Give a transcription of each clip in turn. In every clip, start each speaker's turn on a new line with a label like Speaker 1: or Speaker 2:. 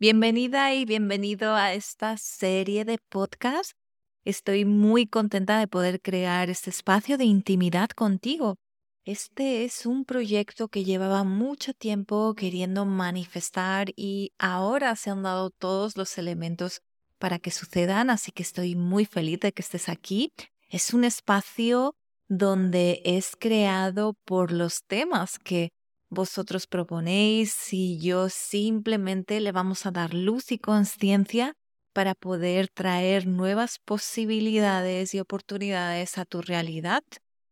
Speaker 1: Bienvenida y bienvenido a esta serie de podcast. Estoy muy contenta de poder crear este espacio de intimidad contigo. Este es un proyecto que llevaba mucho tiempo queriendo manifestar y ahora se han dado todos los elementos para que sucedan, así que estoy muy feliz de que estés aquí. Es un espacio donde es creado por los temas que vosotros proponéis y yo simplemente le vamos a dar luz y conciencia para poder traer nuevas posibilidades y oportunidades a tu realidad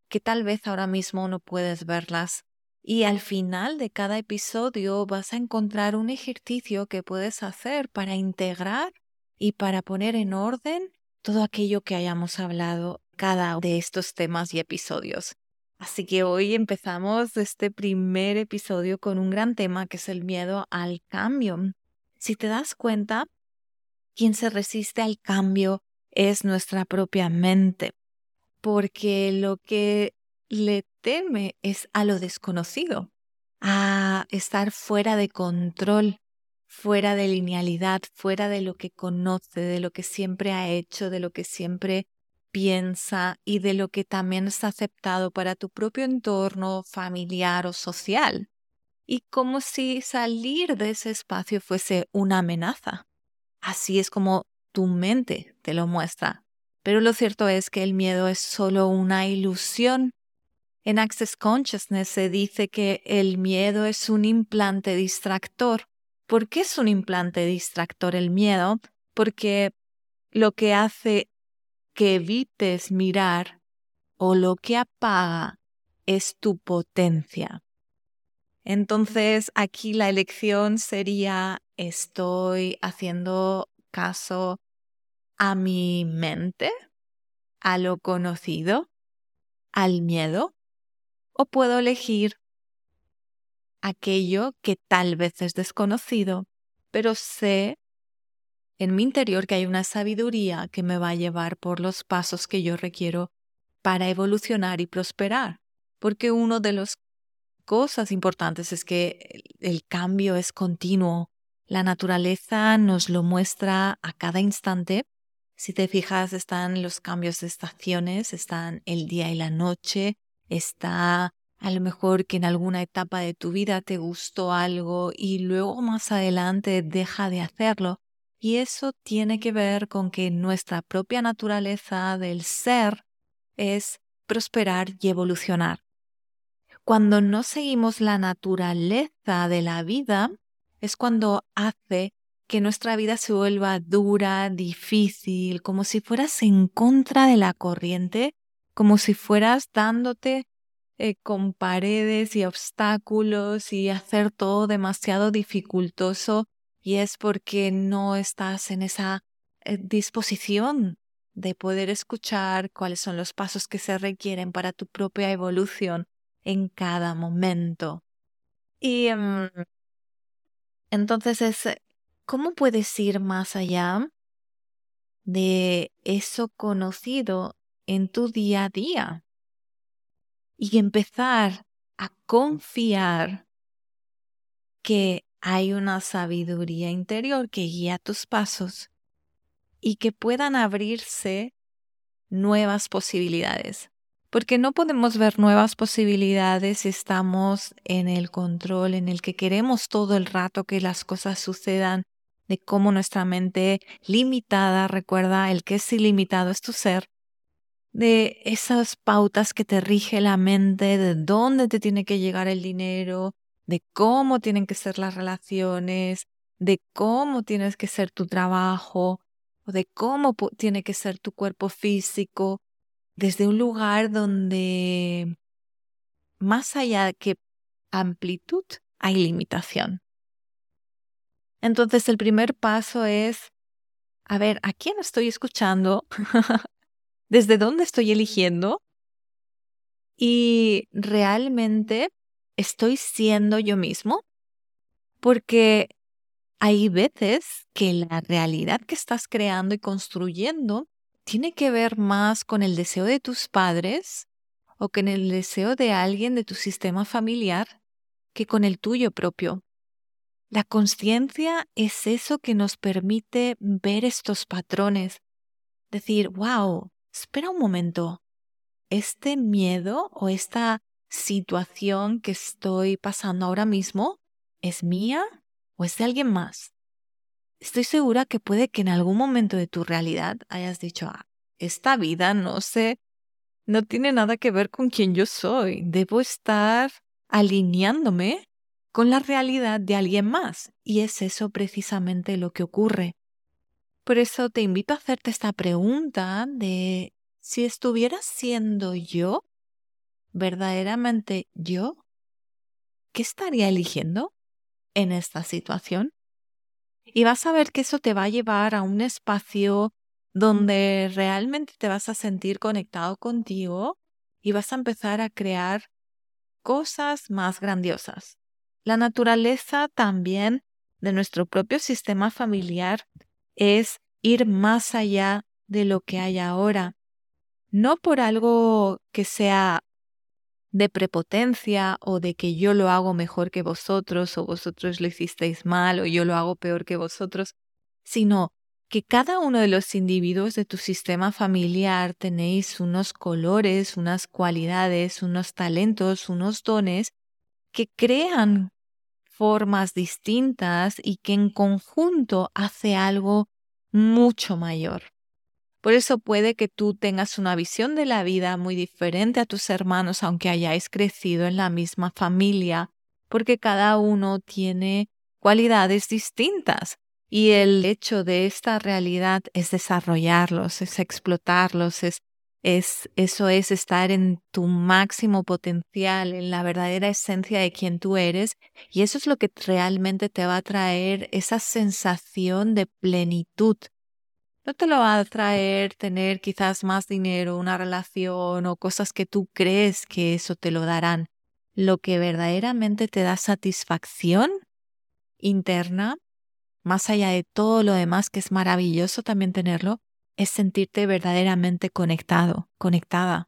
Speaker 1: que tal vez ahora mismo no puedes verlas. Y al final de cada episodio vas a encontrar un ejercicio que puedes hacer para integrar y para poner en orden todo aquello que hayamos hablado cada de estos temas y episodios. Así que hoy empezamos este primer episodio con un gran tema que es el miedo al cambio. Si te das cuenta, quien se resiste al cambio es nuestra propia mente, porque lo que le teme es a lo desconocido, a estar fuera de control, fuera de linealidad, fuera de lo que conoce, de lo que siempre ha hecho, de lo que siempre piensa y de lo que también es aceptado para tu propio entorno familiar o social. Y como si salir de ese espacio fuese una amenaza. Así es como tu mente te lo muestra. Pero lo cierto es que el miedo es solo una ilusión. En Access Consciousness se dice que el miedo es un implante distractor. ¿Por qué es un implante distractor el miedo? Porque lo que hace que evites mirar o lo que apaga es tu potencia. Entonces aquí la elección sería estoy haciendo caso a mi mente, a lo conocido, al miedo, o puedo elegir aquello que tal vez es desconocido, pero sé en mi interior que hay una sabiduría que me va a llevar por los pasos que yo requiero para evolucionar y prosperar. Porque una de las cosas importantes es que el cambio es continuo. La naturaleza nos lo muestra a cada instante. Si te fijas, están los cambios de estaciones, están el día y la noche, está a lo mejor que en alguna etapa de tu vida te gustó algo y luego más adelante deja de hacerlo. Y eso tiene que ver con que nuestra propia naturaleza del ser es prosperar y evolucionar. Cuando no seguimos la naturaleza de la vida, es cuando hace que nuestra vida se vuelva dura, difícil, como si fueras en contra de la corriente, como si fueras dándote eh, con paredes y obstáculos y hacer todo demasiado dificultoso y es porque no estás en esa eh, disposición de poder escuchar cuáles son los pasos que se requieren para tu propia evolución en cada momento. Y em, entonces es, eh, ¿cómo puedes ir más allá de eso conocido en tu día a día? Y empezar a confiar que hay una sabiduría interior que guía tus pasos y que puedan abrirse nuevas posibilidades. Porque no podemos ver nuevas posibilidades si estamos en el control en el que queremos todo el rato que las cosas sucedan, de cómo nuestra mente limitada, recuerda, el que es ilimitado es tu ser, de esas pautas que te rige la mente, de dónde te tiene que llegar el dinero, de cómo tienen que ser las relaciones, de cómo tienes que ser tu trabajo, o de cómo tiene que ser tu cuerpo físico, desde un lugar donde más allá que amplitud hay limitación. Entonces el primer paso es, a ver, ¿a quién estoy escuchando? ¿Desde dónde estoy eligiendo? Y realmente estoy siendo yo mismo? Porque hay veces que la realidad que estás creando y construyendo tiene que ver más con el deseo de tus padres o con el deseo de alguien de tu sistema familiar que con el tuyo propio. La conciencia es eso que nos permite ver estos patrones. Decir, wow, espera un momento, este miedo o esta situación que estoy pasando ahora mismo es mía o es de alguien más. Estoy segura que puede que en algún momento de tu realidad hayas dicho, ah, esta vida no sé, no tiene nada que ver con quien yo soy. Debo estar alineándome con la realidad de alguien más. Y es eso precisamente lo que ocurre. Por eso te invito a hacerte esta pregunta de si estuviera siendo yo, verdaderamente yo, ¿qué estaría eligiendo en esta situación? Y vas a ver que eso te va a llevar a un espacio donde realmente te vas a sentir conectado contigo y vas a empezar a crear cosas más grandiosas. La naturaleza también de nuestro propio sistema familiar es ir más allá de lo que hay ahora, no por algo que sea de prepotencia o de que yo lo hago mejor que vosotros o vosotros lo hicisteis mal o yo lo hago peor que vosotros, sino que cada uno de los individuos de tu sistema familiar tenéis unos colores, unas cualidades, unos talentos, unos dones que crean formas distintas y que en conjunto hace algo mucho mayor. Por eso puede que tú tengas una visión de la vida muy diferente a tus hermanos, aunque hayáis crecido en la misma familia, porque cada uno tiene cualidades distintas y el hecho de esta realidad es desarrollarlos, es explotarlos, es, es, eso es estar en tu máximo potencial, en la verdadera esencia de quien tú eres. Y eso es lo que realmente te va a traer esa sensación de plenitud. No te lo va a traer tener quizás más dinero, una relación o cosas que tú crees que eso te lo darán. Lo que verdaderamente te da satisfacción interna más allá de todo lo demás que es maravilloso también tenerlo, es sentirte verdaderamente conectado, conectada.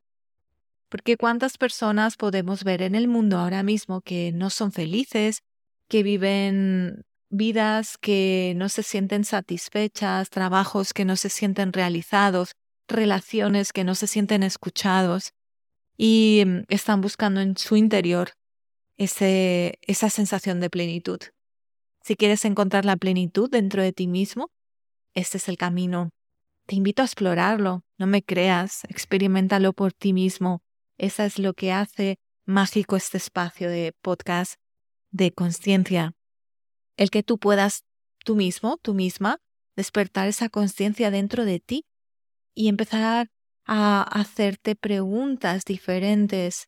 Speaker 1: Porque cuántas personas podemos ver en el mundo ahora mismo que no son felices, que viven vidas que no se sienten satisfechas, trabajos que no se sienten realizados, relaciones que no se sienten escuchados y mm, están buscando en su interior ese, esa sensación de plenitud. Si quieres encontrar la plenitud dentro de ti mismo, este es el camino. Te invito a explorarlo, no me creas, experimentalo por ti mismo. Esa es lo que hace mágico este espacio de podcast de conciencia. El que tú puedas tú mismo, tú misma, despertar esa conciencia dentro de ti y empezar a hacerte preguntas diferentes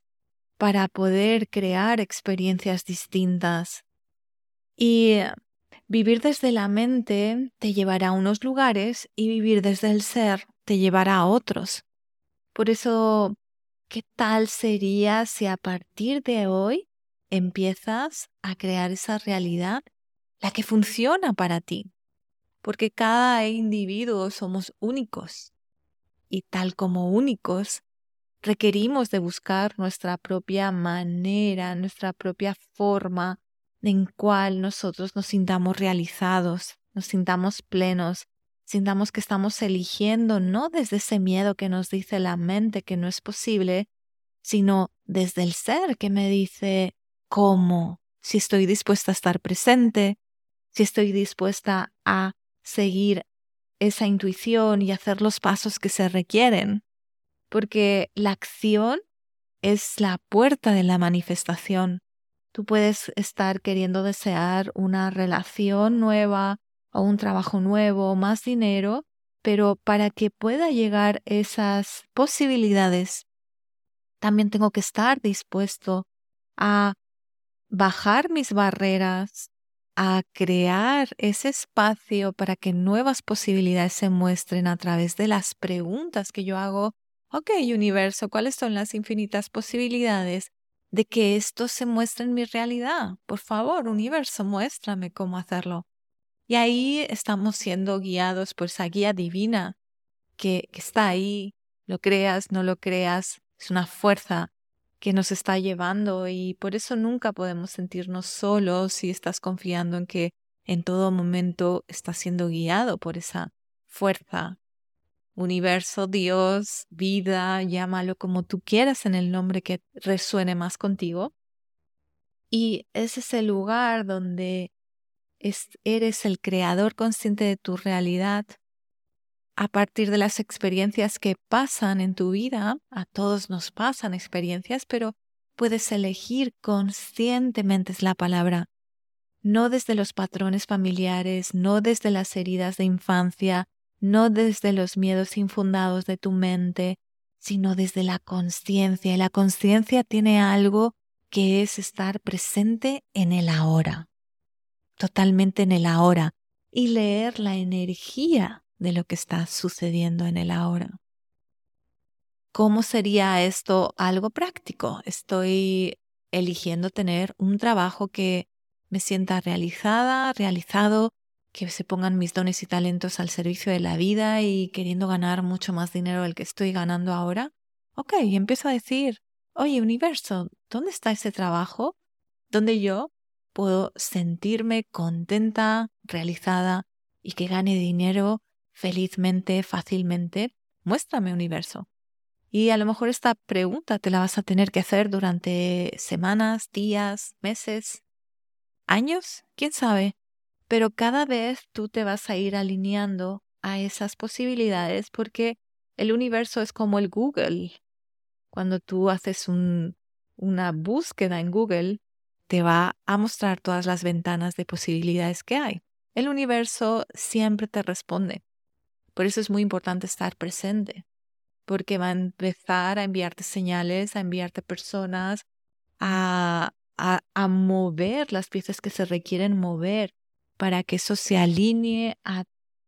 Speaker 1: para poder crear experiencias distintas. Y vivir desde la mente te llevará a unos lugares y vivir desde el ser te llevará a otros. Por eso, ¿qué tal sería si a partir de hoy empiezas a crear esa realidad, la que funciona para ti? Porque cada individuo somos únicos y tal como únicos, requerimos de buscar nuestra propia manera, nuestra propia forma en cual nosotros nos sintamos realizados, nos sintamos plenos, sintamos que estamos eligiendo no desde ese miedo que nos dice la mente que no es posible, sino desde el ser que me dice cómo, si estoy dispuesta a estar presente, si estoy dispuesta a seguir esa intuición y hacer los pasos que se requieren, porque la acción es la puerta de la manifestación. Tú puedes estar queriendo desear una relación nueva o un trabajo nuevo, más dinero, pero para que pueda llegar esas posibilidades, también tengo que estar dispuesto a bajar mis barreras, a crear ese espacio para que nuevas posibilidades se muestren a través de las preguntas que yo hago. Ok, universo, ¿cuáles son las infinitas posibilidades de que esto se muestre en mi realidad. Por favor, universo, muéstrame cómo hacerlo. Y ahí estamos siendo guiados por esa guía divina que, que está ahí, lo creas, no lo creas, es una fuerza que nos está llevando y por eso nunca podemos sentirnos solos si estás confiando en que en todo momento estás siendo guiado por esa fuerza, universo, Dios, vida, llámalo como tú quieras en el nombre que resuene más contigo. Y ese es el lugar donde eres el creador consciente de tu realidad, a partir de las experiencias que pasan en tu vida, a todos nos pasan experiencias, pero puedes elegir conscientemente es la palabra, no desde los patrones familiares, no desde las heridas de infancia, no desde los miedos infundados de tu mente, sino desde la conciencia. Y la conciencia tiene algo que es estar presente en el ahora, totalmente en el ahora, y leer la energía de lo que está sucediendo en el ahora. ¿Cómo sería esto algo práctico? Estoy eligiendo tener un trabajo que me sienta realizada, realizado, que se pongan mis dones y talentos al servicio de la vida y queriendo ganar mucho más dinero del que estoy ganando ahora. Ok, y empiezo a decir, oye universo, ¿dónde está ese trabajo donde yo puedo sentirme contenta, realizada y que gane dinero felizmente, fácilmente, muéstrame universo. Y a lo mejor esta pregunta te la vas a tener que hacer durante semanas, días, meses, años, quién sabe. Pero cada vez tú te vas a ir alineando a esas posibilidades porque el universo es como el Google. Cuando tú haces una búsqueda en Google, te va a mostrar todas las ventanas de posibilidades que hay. El universo siempre te responde. Por eso es muy importante estar presente, porque va a empezar a enviarte señales, a enviarte personas, a, a, mover las piezas que se requieren mover para que eso se alinee a,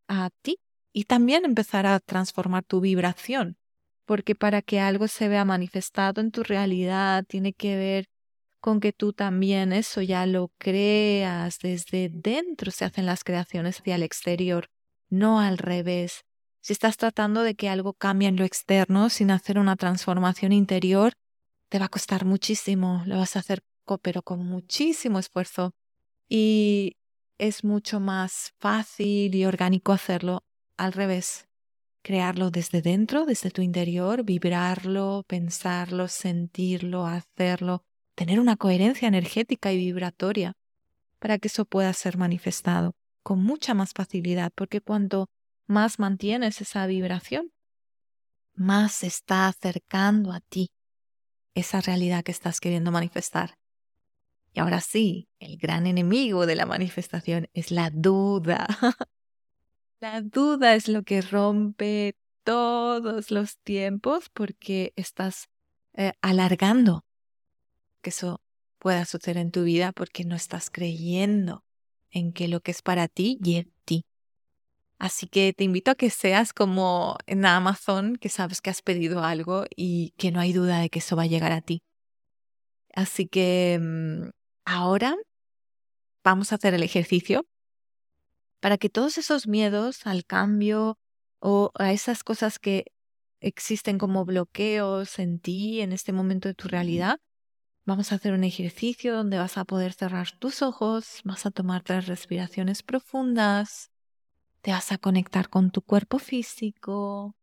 Speaker 1: a ti y también empezar a transformar tu vibración, porque para que algo se vea manifestado en tu realidad tiene que ver con que tú también eso ya lo creas desde dentro se hacen las creaciones hacia el exterior no al revés. Si estás tratando de que algo cambie en lo externo sin hacer una transformación interior, te va a costar muchísimo, lo vas a hacer pero con muchísimo esfuerzo. Y es mucho más fácil y orgánico hacerlo al revés, crearlo desde dentro, desde tu interior, vibrarlo, pensarlo, sentirlo, hacerlo, tener una coherencia energética y vibratoria para que eso pueda ser manifestado con mucha más facilidad, porque cuanto más mantienes esa vibración, más se está acercando a ti esa realidad que estás queriendo manifestar. Y ahora sí, el gran enemigo de la manifestación es la duda. la duda es lo que rompe todos los tiempos porque estás eh, alargando que eso pueda suceder en tu vida porque no estás creyendo en que lo que es para ti y en ti. Así que te invito a que seas como en Amazon, que sabes que has pedido algo y que no hay duda de que eso va a llegar a ti. Así que mm, ahora vamos a hacer el ejercicio para que todos esos miedos al cambio o a esas cosas que existen como bloqueos en ti en este momento de tu realidad, Vamos a hacer un ejercicio donde vas a poder cerrar tus ojos, vas a tomar tres respiraciones profundas, te vas a conectar con tu cuerpo físico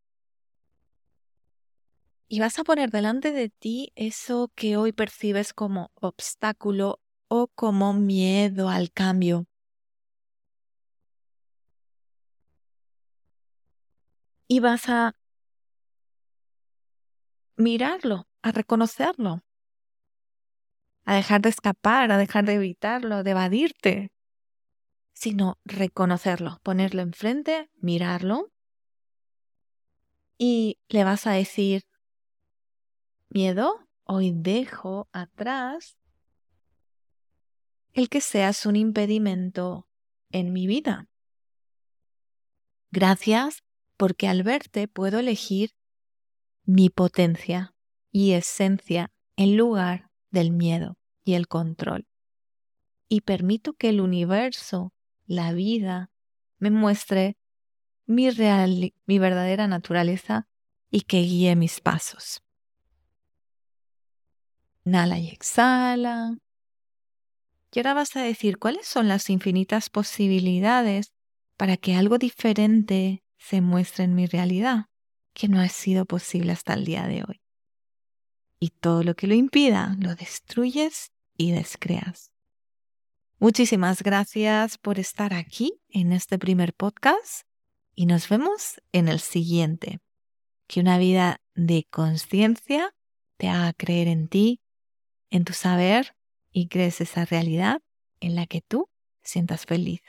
Speaker 1: y vas a poner delante de ti eso que hoy percibes como obstáculo o como miedo al cambio. Y vas a mirarlo, a reconocerlo a dejar de escapar, a dejar de evitarlo, de evadirte, sino reconocerlo, ponerlo enfrente, mirarlo y le vas a decir, miedo, hoy dejo atrás el que seas un impedimento en mi vida. Gracias porque al verte puedo elegir mi potencia y esencia en lugar del miedo y el control. Y permito que el universo, la vida, me muestre mi, real, mi verdadera naturaleza y que guíe mis pasos. Inhala y exhala. Y ahora vas a decir cuáles son las infinitas posibilidades para que algo diferente se muestre en mi realidad, que no ha sido posible hasta el día de hoy. Y todo lo que lo impida, lo destruyes y descreas. Muchísimas gracias por estar aquí en este primer podcast y nos vemos en el siguiente. Que una vida de conciencia te haga creer en ti, en tu saber y crees esa realidad en la que tú sientas feliz.